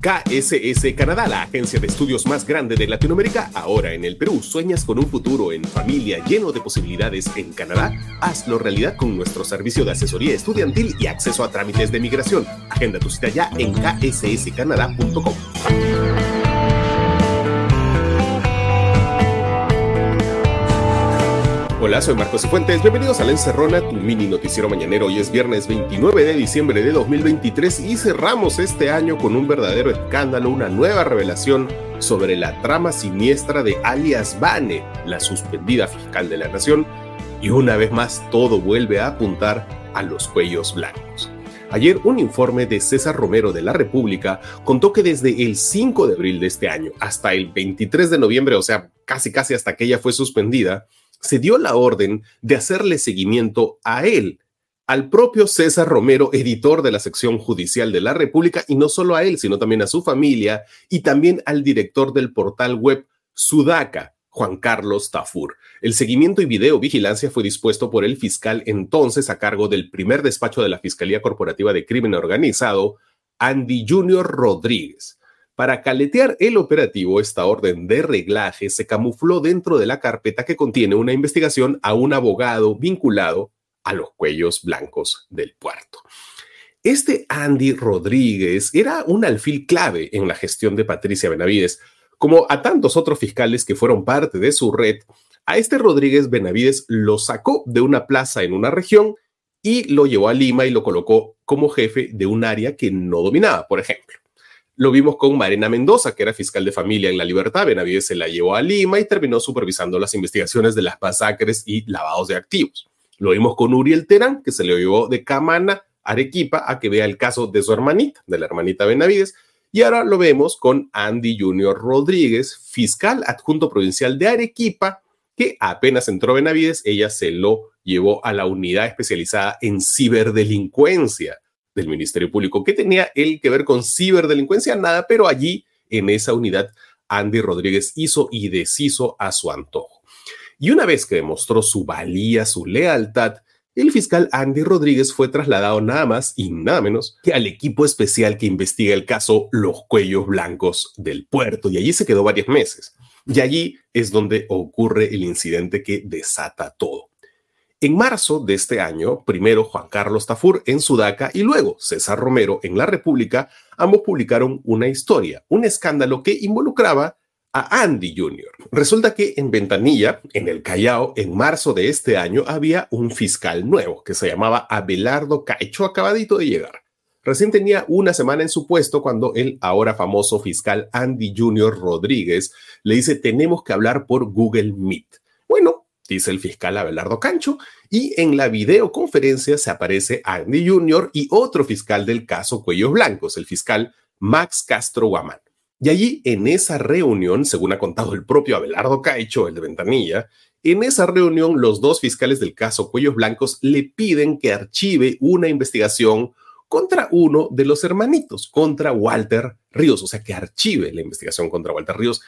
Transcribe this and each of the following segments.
KSS Canadá, la agencia de estudios más grande de Latinoamérica, ahora en el Perú. ¿Sueñas con un futuro en familia lleno de posibilidades en Canadá? Hazlo realidad con nuestro servicio de asesoría estudiantil y acceso a trámites de migración. Agenda tu cita ya en ksscanadá.com. Hola, soy Marcos Fuentes. Bienvenidos a La Encerrona, tu mini noticiero mañanero. Hoy es viernes 29 de diciembre de 2023 y cerramos este año con un verdadero escándalo, una nueva revelación sobre la trama siniestra de alias Bane, la suspendida fiscal de la nación. Y una vez más, todo vuelve a apuntar a los cuellos blancos. Ayer un informe de César Romero de la República contó que desde el 5 de abril de este año hasta el 23 de noviembre, o sea, casi casi hasta que ella fue suspendida, se dio la orden de hacerle seguimiento a él, al propio César Romero, editor de la sección judicial de la República, y no solo a él, sino también a su familia y también al director del portal web Sudaca, Juan Carlos Tafur. El seguimiento y video vigilancia fue dispuesto por el fiscal entonces a cargo del primer despacho de la Fiscalía Corporativa de Crimen Organizado, Andy Junior Rodríguez. Para caletear el operativo, esta orden de reglaje se camufló dentro de la carpeta que contiene una investigación a un abogado vinculado a los cuellos blancos del puerto. Este Andy Rodríguez era un alfil clave en la gestión de Patricia Benavides. Como a tantos otros fiscales que fueron parte de su red, a este Rodríguez Benavides lo sacó de una plaza en una región y lo llevó a Lima y lo colocó como jefe de un área que no dominaba, por ejemplo. Lo vimos con Marina Mendoza, que era fiscal de familia en La Libertad. Benavides se la llevó a Lima y terminó supervisando las investigaciones de las masacres y lavados de activos. Lo vimos con Uriel Terán, que se le llevó de Camana, Arequipa, a que vea el caso de su hermanita, de la hermanita Benavides. Y ahora lo vemos con Andy Junior Rodríguez, fiscal adjunto provincial de Arequipa, que apenas entró Benavides, ella se lo llevó a la unidad especializada en ciberdelincuencia del Ministerio Público. ¿Qué tenía él que ver con ciberdelincuencia? Nada, pero allí en esa unidad Andy Rodríguez hizo y deshizo a su antojo. Y una vez que demostró su valía, su lealtad, el fiscal Andy Rodríguez fue trasladado nada más y nada menos que al equipo especial que investiga el caso Los Cuellos Blancos del puerto y allí se quedó varios meses. Y allí es donde ocurre el incidente que desata todo. En marzo de este año, primero Juan Carlos Tafur en Sudaca y luego César Romero en La República, ambos publicaron una historia, un escándalo que involucraba a Andy Jr. Resulta que en Ventanilla, en el Callao, en marzo de este año, había un fiscal nuevo que se llamaba Abelardo Caicho, acabadito de llegar. Recién tenía una semana en su puesto cuando el ahora famoso fiscal Andy Jr. Rodríguez le dice tenemos que hablar por Google Meet. Bueno, dice el fiscal Abelardo Cancho, y en la videoconferencia se aparece Andy Jr. y otro fiscal del caso Cuellos Blancos, el fiscal Max Castro Guamán. Y allí, en esa reunión, según ha contado el propio Abelardo Caicho, el de Ventanilla, en esa reunión los dos fiscales del caso Cuellos Blancos le piden que archive una investigación contra uno de los hermanitos, contra Walter Ríos, o sea, que archive la investigación contra Walter Ríos.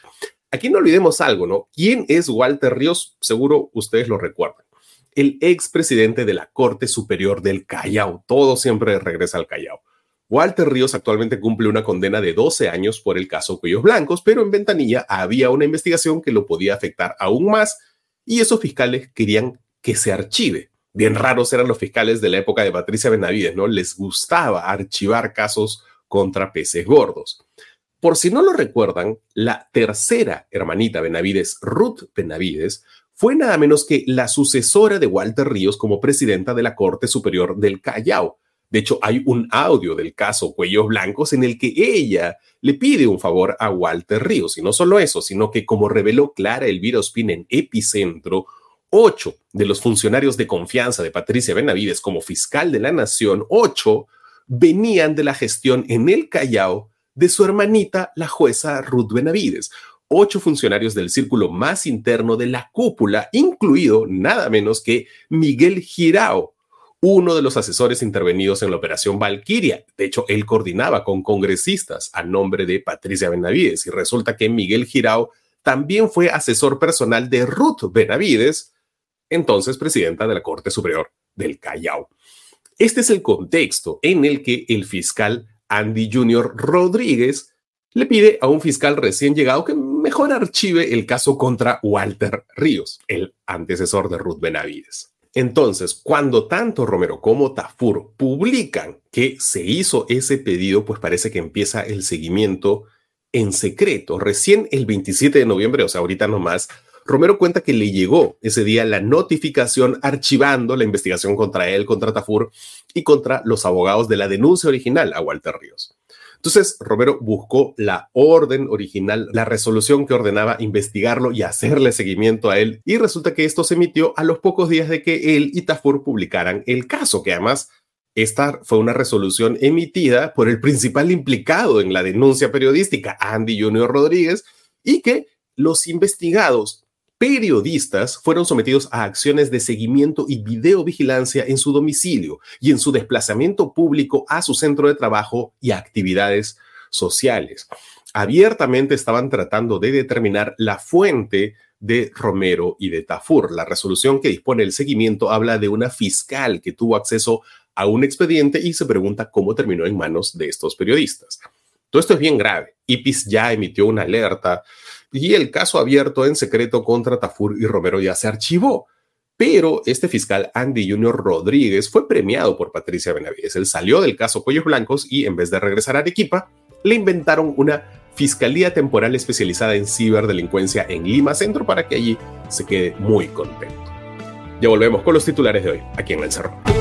Aquí no olvidemos algo, ¿no? ¿Quién es Walter Ríos? Seguro ustedes lo recuerdan. El expresidente de la Corte Superior del Callao. Todo siempre regresa al Callao. Walter Ríos actualmente cumple una condena de 12 años por el caso Cuellos Blancos, pero en Ventanilla había una investigación que lo podía afectar aún más y esos fiscales querían que se archive. Bien raros eran los fiscales de la época de Patricia Benavides, ¿no? Les gustaba archivar casos contra peces gordos. Por si no lo recuerdan, la tercera hermanita Benavides, Ruth Benavides, fue nada menos que la sucesora de Walter Ríos como presidenta de la Corte Superior del Callao. De hecho, hay un audio del caso Cuellos Blancos en el que ella le pide un favor a Walter Ríos. Y no solo eso, sino que como reveló Clara Elvira Ospina en Epicentro, ocho de los funcionarios de confianza de Patricia Benavides como fiscal de la nación, ocho venían de la gestión en el Callao de su hermanita, la jueza Ruth Benavides. Ocho funcionarios del círculo más interno de la cúpula, incluido nada menos que Miguel Girao, uno de los asesores intervenidos en la operación Valquiria. De hecho, él coordinaba con congresistas a nombre de Patricia Benavides y resulta que Miguel Girao también fue asesor personal de Ruth Benavides, entonces presidenta de la Corte Superior del Callao. Este es el contexto en el que el fiscal Andy Junior Rodríguez le pide a un fiscal recién llegado que mejor archive el caso contra Walter Ríos, el antecesor de Ruth Benavides. Entonces, cuando tanto Romero como Tafur publican que se hizo ese pedido, pues parece que empieza el seguimiento en secreto. Recién el 27 de noviembre, o sea, ahorita nomás, Romero cuenta que le llegó ese día la notificación archivando la investigación contra él, contra Tafur y contra los abogados de la denuncia original a Walter Ríos. Entonces, Romero buscó la orden original, la resolución que ordenaba investigarlo y hacerle seguimiento a él, y resulta que esto se emitió a los pocos días de que él y Tafur publicaran el caso, que además esta fue una resolución emitida por el principal implicado en la denuncia periodística, Andy Junior Rodríguez, y que los investigados periodistas fueron sometidos a acciones de seguimiento y videovigilancia en su domicilio y en su desplazamiento público a su centro de trabajo y actividades sociales. Abiertamente estaban tratando de determinar la fuente de Romero y de Tafur. La resolución que dispone el seguimiento habla de una fiscal que tuvo acceso a un expediente y se pregunta cómo terminó en manos de estos periodistas. Todo esto es bien grave. IPIS ya emitió una alerta y el caso abierto en secreto contra Tafur y Romero ya se archivó. Pero este fiscal Andy Junior Rodríguez fue premiado por Patricia Benavides. Él salió del caso Cuellos Blancos y en vez de regresar a Arequipa, le inventaron una Fiscalía Temporal especializada en ciberdelincuencia en Lima Centro para que allí se quede muy contento. Ya volvemos con los titulares de hoy, aquí en El Cerro.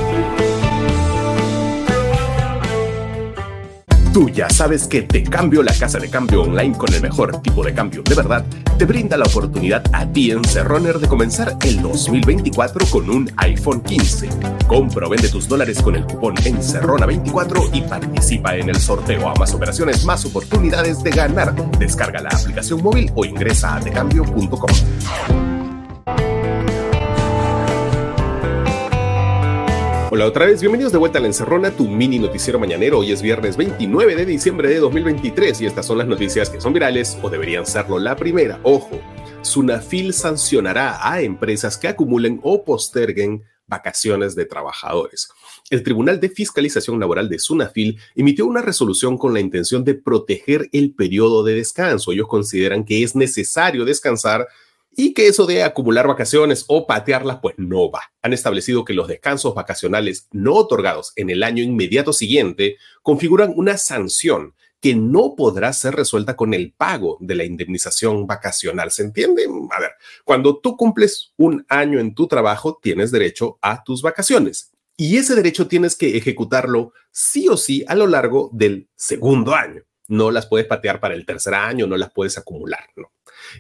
Tú ya sabes que Te Cambio, la casa de cambio online con el mejor tipo de cambio de verdad, te brinda la oportunidad a ti en Cerroner de comenzar el 2024 con un iPhone 15. Compra o vende tus dólares con el cupón Encerrona24 y participa en el sorteo a más operaciones, más oportunidades de ganar. Descarga la aplicación móvil o ingresa a tecambio.com. Hola otra vez, bienvenidos de vuelta a la Encerrona, tu mini noticiero mañanero. Hoy es viernes 29 de diciembre de 2023 y estas son las noticias que son virales o deberían serlo. La primera, ojo, Sunafil sancionará a empresas que acumulen o posterguen vacaciones de trabajadores. El Tribunal de Fiscalización Laboral de Sunafil emitió una resolución con la intención de proteger el periodo de descanso. Ellos consideran que es necesario descansar y que eso de acumular vacaciones o patearlas pues no va. Han establecido que los descansos vacacionales no otorgados en el año inmediato siguiente configuran una sanción que no podrá ser resuelta con el pago de la indemnización vacacional. ¿Se entiende? A ver, cuando tú cumples un año en tu trabajo, tienes derecho a tus vacaciones. Y ese derecho tienes que ejecutarlo sí o sí a lo largo del segundo año. No las puedes patear para el tercer año, no las puedes acumular, ¿no?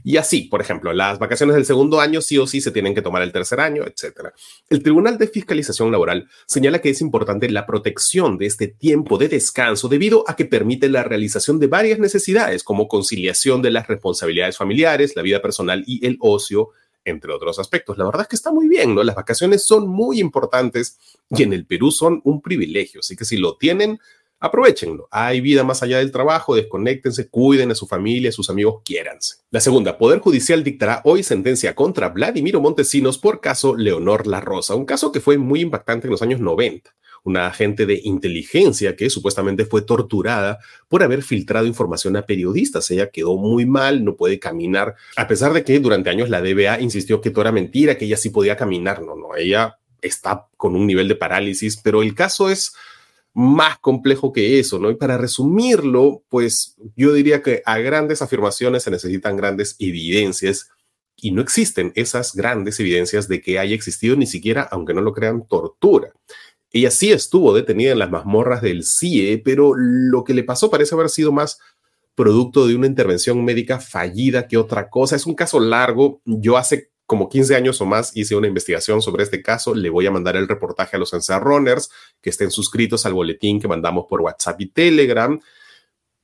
Y así, por ejemplo, las vacaciones del segundo año sí o sí se tienen que tomar el tercer año, etcétera. El Tribunal de Fiscalización Laboral señala que es importante la protección de este tiempo de descanso debido a que permite la realización de varias necesidades como conciliación de las responsabilidades familiares, la vida personal y el ocio, entre otros aspectos. La verdad es que está muy bien, ¿no? Las vacaciones son muy importantes y en el Perú son un privilegio, así que si lo tienen, aprovechenlo. Hay vida más allá del trabajo, desconéctense, cuiden a su familia, a sus amigos, quiéranse. La segunda, Poder Judicial dictará hoy sentencia contra Vladimiro Montesinos por caso Leonor La Rosa, un caso que fue muy impactante en los años 90 una agente de inteligencia que supuestamente fue torturada por haber filtrado información a periodistas. Ella quedó muy mal, no puede caminar, a pesar de que durante años la DBA insistió que todo era mentira, que ella sí podía caminar. No, no, ella está con un nivel de parálisis, pero el caso es más complejo que eso, ¿no? Y para resumirlo, pues yo diría que a grandes afirmaciones se necesitan grandes evidencias y no existen esas grandes evidencias de que haya existido ni siquiera, aunque no lo crean, tortura. Ella sí estuvo detenida en las mazmorras del CIE, pero lo que le pasó parece haber sido más producto de una intervención médica fallida que otra cosa. Es un caso largo. Yo hace como 15 años o más hice una investigación sobre este caso. Le voy a mandar el reportaje a los encerroners que estén suscritos al boletín que mandamos por WhatsApp y Telegram.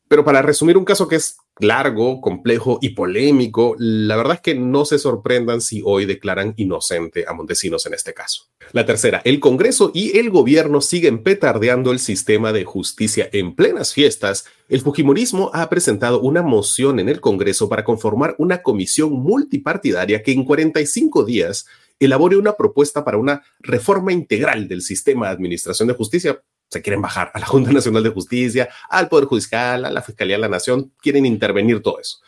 Pero para resumir un caso que es largo, complejo y polémico, la verdad es que no se sorprendan si hoy declaran inocente a Montesinos en este caso. La tercera, el Congreso y el gobierno siguen petardeando el sistema de justicia en plenas fiestas. El Fujimorismo ha presentado una moción en el Congreso para conformar una comisión multipartidaria que en 45 días elabore una propuesta para una reforma integral del sistema de administración de justicia se quieren bajar a la Junta Nacional de Justicia, al Poder Judicial, a la Fiscalía de la Nación, quieren intervenir todo eso.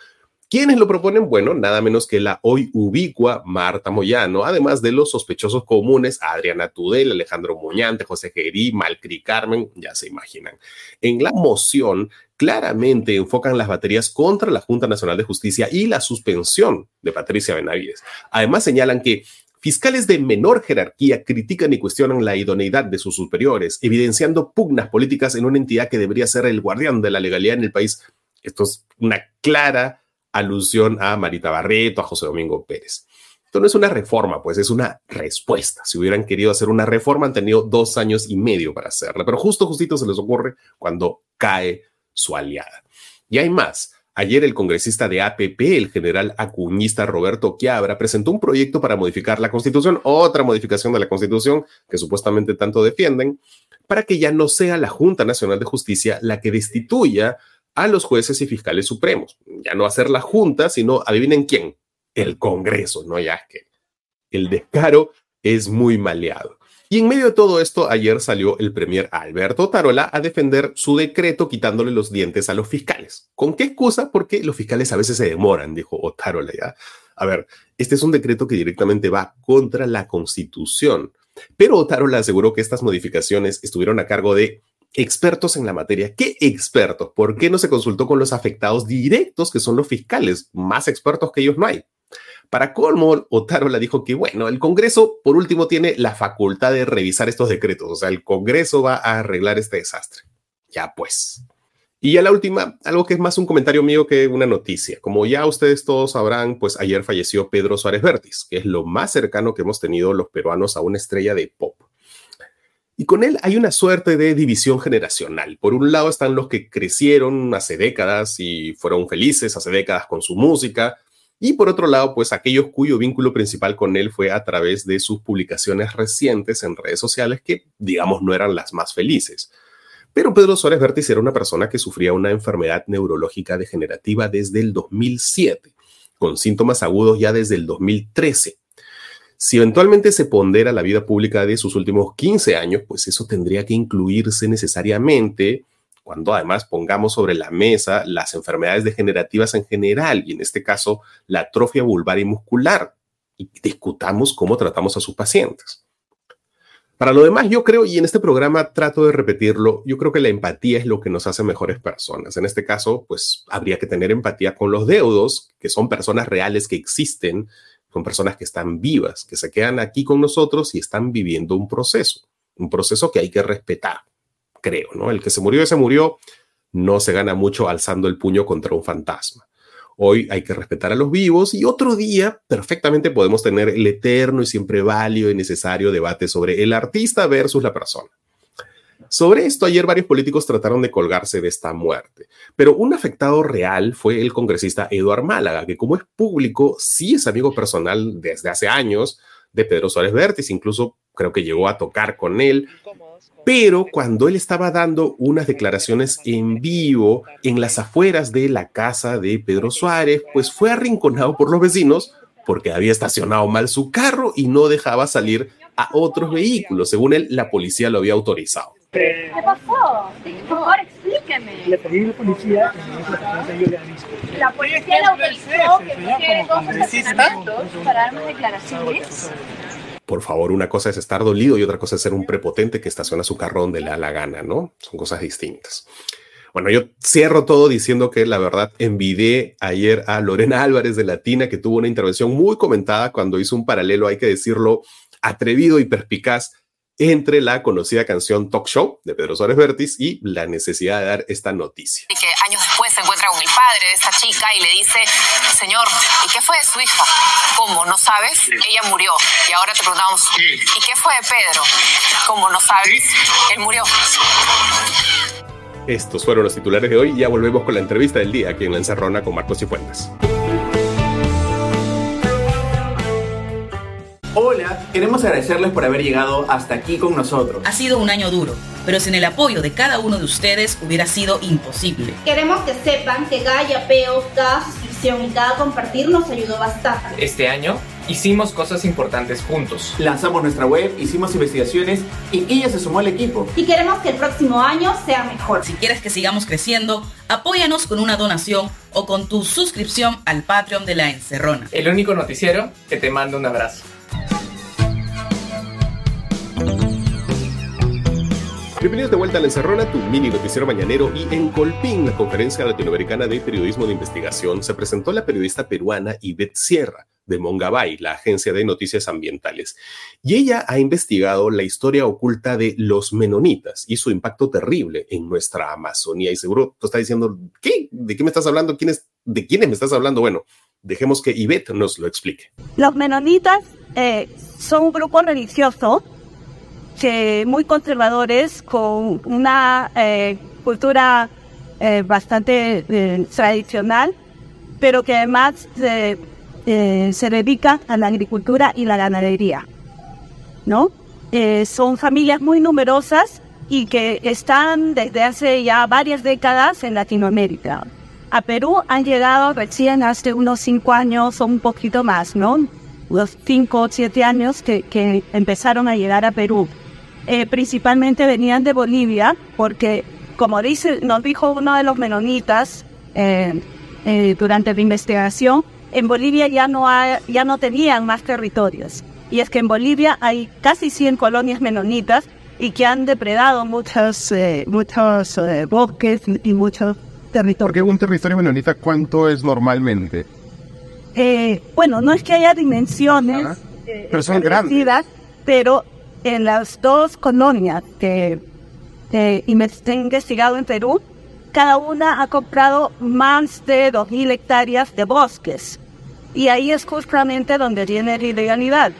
¿Quiénes lo proponen? Bueno, nada menos que la hoy ubicua Marta Moyano, además de los sospechosos comunes Adriana Tudel, Alejandro Muñante, José Gerí, Malcri Carmen, ya se imaginan. En la moción claramente enfocan las baterías contra la Junta Nacional de Justicia y la suspensión de Patricia Benavides. Además señalan que Fiscales de menor jerarquía critican y cuestionan la idoneidad de sus superiores, evidenciando pugnas políticas en una entidad que debería ser el guardián de la legalidad en el país. Esto es una clara alusión a Marita Barreto, a José Domingo Pérez. Esto no es una reforma, pues es una respuesta. Si hubieran querido hacer una reforma, han tenido dos años y medio para hacerla, pero justo, justito se les ocurre cuando cae su aliada. Y hay más. Ayer el congresista de APP, el general acuñista Roberto Quiabra, presentó un proyecto para modificar la constitución, otra modificación de la constitución que supuestamente tanto defienden, para que ya no sea la Junta Nacional de Justicia la que destituya a los jueces y fiscales supremos. Ya no hacer la Junta, sino adivinen quién, el Congreso, no ya que el descaro es muy maleado. Y en medio de todo esto, ayer salió el premier Alberto Tarola a defender su decreto quitándole los dientes a los fiscales. ¿Con qué excusa? Porque los fiscales a veces se demoran, dijo Otarola ya. A ver, este es un decreto que directamente va contra la Constitución. Pero Otarola aseguró que estas modificaciones estuvieron a cargo de expertos en la materia. ¿Qué expertos? ¿Por qué no se consultó con los afectados directos, que son los fiscales? Más expertos que ellos no hay. Para colmo, Otarola dijo que, bueno, el Congreso, por último, tiene la facultad de revisar estos decretos. O sea, el Congreso va a arreglar este desastre. Ya pues. Y ya la última, algo que es más un comentario mío que una noticia. Como ya ustedes todos sabrán, pues ayer falleció Pedro Suárez Vértiz, que es lo más cercano que hemos tenido los peruanos a una estrella de pop. Y con él hay una suerte de división generacional. Por un lado están los que crecieron hace décadas y fueron felices hace décadas con su música, y por otro lado, pues aquellos cuyo vínculo principal con él fue a través de sus publicaciones recientes en redes sociales que, digamos, no eran las más felices. Pero Pedro Suárez Vértiz era una persona que sufría una enfermedad neurológica degenerativa desde el 2007, con síntomas agudos ya desde el 2013. Si eventualmente se pondera la vida pública de sus últimos 15 años, pues eso tendría que incluirse necesariamente cuando además pongamos sobre la mesa las enfermedades degenerativas en general y en este caso la atrofia vulvar y muscular y discutamos cómo tratamos a sus pacientes. Para lo demás, yo creo, y en este programa trato de repetirlo, yo creo que la empatía es lo que nos hace mejores personas. En este caso, pues habría que tener empatía con los deudos, que son personas reales que existen, son personas que están vivas, que se quedan aquí con nosotros y están viviendo un proceso, un proceso que hay que respetar creo, ¿no? El que se murió, ese murió, no se gana mucho alzando el puño contra un fantasma. Hoy hay que respetar a los vivos y otro día perfectamente podemos tener el eterno y siempre válido y necesario debate sobre el artista versus la persona. Sobre esto, ayer varios políticos trataron de colgarse de esta muerte, pero un afectado real fue el congresista Eduard Málaga, que como es público, sí es amigo personal desde hace años de Pedro Suárez Vértiz, incluso creo que llegó a tocar con él pero cuando él estaba dando unas declaraciones en vivo en las afueras de la casa de Pedro Suárez, pues fue arrinconado por los vecinos porque había estacionado mal su carro y no dejaba salir a otros vehículos. Según él, la policía lo había autorizado. ¿Qué pasó? Por favor, explíqueme. Le pedí a la policía La policía le autorizó que pusiera dos estacionamientos para dar más declaraciones. Por favor, una cosa es estar dolido y otra cosa es ser un prepotente que estaciona su carro donde le da la gana, ¿no? Son cosas distintas. Bueno, yo cierro todo diciendo que la verdad envidié ayer a Lorena Álvarez de Latina, que tuvo una intervención muy comentada cuando hizo un paralelo, hay que decirlo, atrevido y perspicaz entre la conocida canción Talk Show de Pedro Suárez Vértiz y la necesidad de dar esta noticia. Y que años después se encuentra con el padre de esta chica y le dice, señor, ¿y qué fue de su hija? ¿Cómo? ¿No sabes? Ella murió. Y ahora te preguntamos, ¿y qué fue de Pedro? ¿Cómo no sabes? Él murió. Estos fueron los titulares de hoy. Ya volvemos con la entrevista del día aquí en La Encerrona con Marcos Cifuentes. Hola, queremos agradecerles por haber llegado hasta aquí con nosotros. Ha sido un año duro, pero sin el apoyo de cada uno de ustedes hubiera sido imposible. Queremos que sepan que cada yapeo, cada suscripción y cada compartir nos ayudó bastante. Este año Hicimos cosas importantes juntos. Lanzamos nuestra web, hicimos investigaciones y ella se sumó al equipo. Y queremos que el próximo año sea mejor. Si quieres que sigamos creciendo, apóyanos con una donación o con tu suscripción al Patreon de la Encerrona. El único noticiero que te manda un abrazo. Bienvenidos de vuelta a La Encerrona, tu mini noticiero mañanero. Y en Colpín, la conferencia latinoamericana de periodismo de investigación, se presentó la periodista peruana Ivette Sierra de Mongabay, la agencia de noticias ambientales. Y ella ha investigado la historia oculta de los menonitas y su impacto terrible en nuestra Amazonía. Y seguro tú estás diciendo, ¿qué? ¿De qué me estás hablando? ¿Quién ¿De quiénes me estás hablando? Bueno, dejemos que Ivette nos lo explique. Los menonitas eh, son un grupo religioso muy conservadores, con una eh, cultura eh, bastante eh, tradicional, pero que además se dedica a la agricultura y la ganadería. ¿no? son familias muy numerosas y que están desde hace ya varias décadas en Latinoamérica. A Perú han llegado recién hace unos cinco años o un poquito más, ¿no? Los cinco o siete años que, que empezaron a llegar a Perú. Eh, principalmente venían de Bolivia, porque como dice, nos dijo uno de los menonitas eh, eh, durante la investigación, en Bolivia ya no, hay, ya no tenían más territorios. Y es que en Bolivia hay casi 100 colonias menonitas y que han depredado muchos, muchos bosques y muchos territorios. Porque un territorio menonita, ¿cuánto es normalmente? bueno, no es que haya dimensiones pero son grandes. pero en las dos colonias que, he investigado en Perú, cada una ha comprado más de 2.000 hectáreas de bosques. Y ahí es justamente donde tiene la ilegalidad,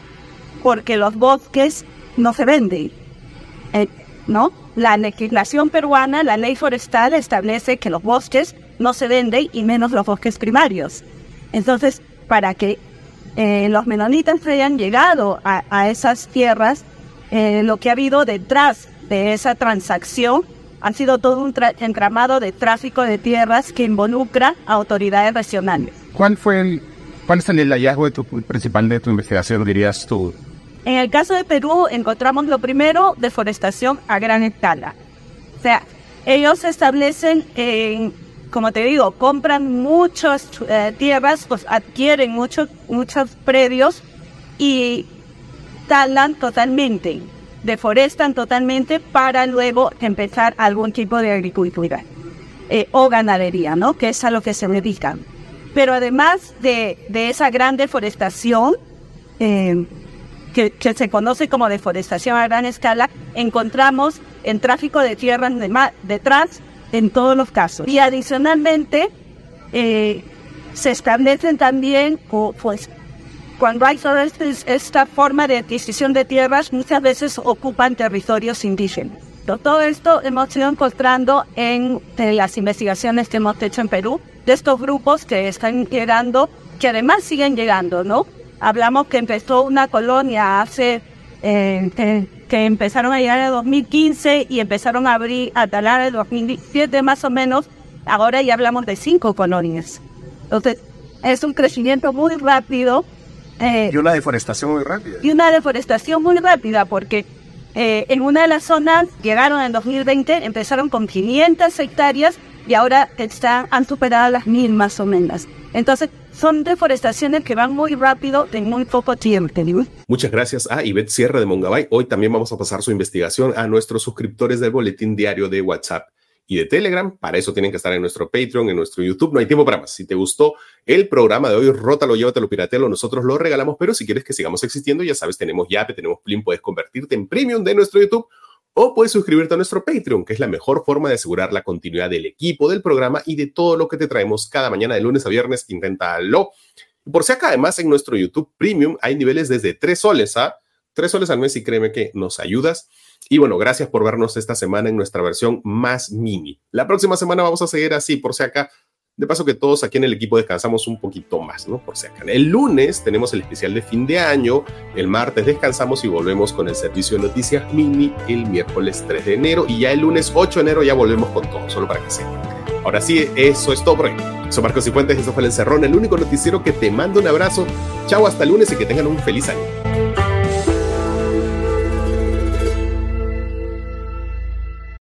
porque los bosques no se venden. Eh, ¿No? La legislación peruana, la ley forestal, establece que los bosques no se venden y menos los bosques primarios. Entonces, para que eh, los menonitas hayan llegado a esas tierras, eh, lo que ha habido detrás de esa transacción ha sido todo un entramado de tráfico de tierras que involucra a autoridades regionales. ¿Cuál fue el, cuál es el hallazgo de tu, principal de tu investigación, dirías tú? En el caso de Perú encontramos lo primero, deforestación a gran escala. O sea, ellos establecen, como te digo, compran muchas eh, tierras, pues adquieren muchos muchos predios y talan totalmente, deforestan totalmente para luego empezar algún tipo de agricultura eh, o ganadería, ¿no? Que es a lo que se dedican. Pero además de, esa gran deforestación, eh, que, se conoce como deforestación a gran escala, encontramos el tráfico de tierras detrás en todos los casos. Y adicionalmente, eh, se establecen también pues, cuando hay toda esta forma de adquisición de tierras, muchas veces ocupan territorios indígenas. Todo esto hemos ido encontrando en, las investigaciones que hemos hecho en Perú, de estos grupos que están llegando, que además siguen llegando, ¿no? Hablamos que empezó una colonia hace, eh, que, empezaron a llegar en 2015 y empezaron a abrir, a talar en 2017 más o menos, ahora ya hablamos de cinco colonias. Entonces, es un crecimiento muy rápido eh, y una deforestación muy rápida. Y una deforestación muy rápida porque eh, en una de las zonas llegaron en 2020, empezaron con 500 hectáreas y ahora están, han superado las mil más o menos. Entonces, son deforestaciones que van muy rápido en muy poco tiempo. Muchas gracias a Ivette Sierra de Mongabay. Hoy también vamos a pasar su investigación a nuestros suscriptores del boletín diario de WhatsApp y de Telegram. Para eso tienen que estar en nuestro Patreon, en nuestro YouTube. No hay tiempo para más. Si te gustó el programa de hoy, rótalo, llévatelo, piratealo. Nosotros lo regalamos, pero si quieres que sigamos existiendo, ya sabes, tenemos Yape, tenemos Plin, puedes convertirte en premium de nuestro YouTube o puedes suscribirte a nuestro Patreon, que es la mejor forma de asegurar la continuidad del equipo, del programa y de todo lo que te traemos cada mañana de lunes a viernes. Inténtalo. Por si acá, además, en nuestro YouTube Premium hay niveles desde 3 soles a 3 soles al mes y créeme que nos ayudas. Y bueno, gracias por vernos esta semana en nuestra versión más mini. La próxima semana vamos a seguir así, por si acá. De paso que todos aquí en el equipo descansamos un poquito más, ¿no? Por si acá. El lunes tenemos el especial de fin de año, el martes descansamos y volvemos con el servicio de noticias mini el miércoles 3 de enero y ya el lunes 8 de enero ya volvemos con todo, solo para que sepan. Ahora sí, eso es todo por hoy. Soy Marcos Cifuentes, eso fue El Encerrón, el único noticiero que te manda un abrazo. Chao, hasta lunes y que tengan un feliz año.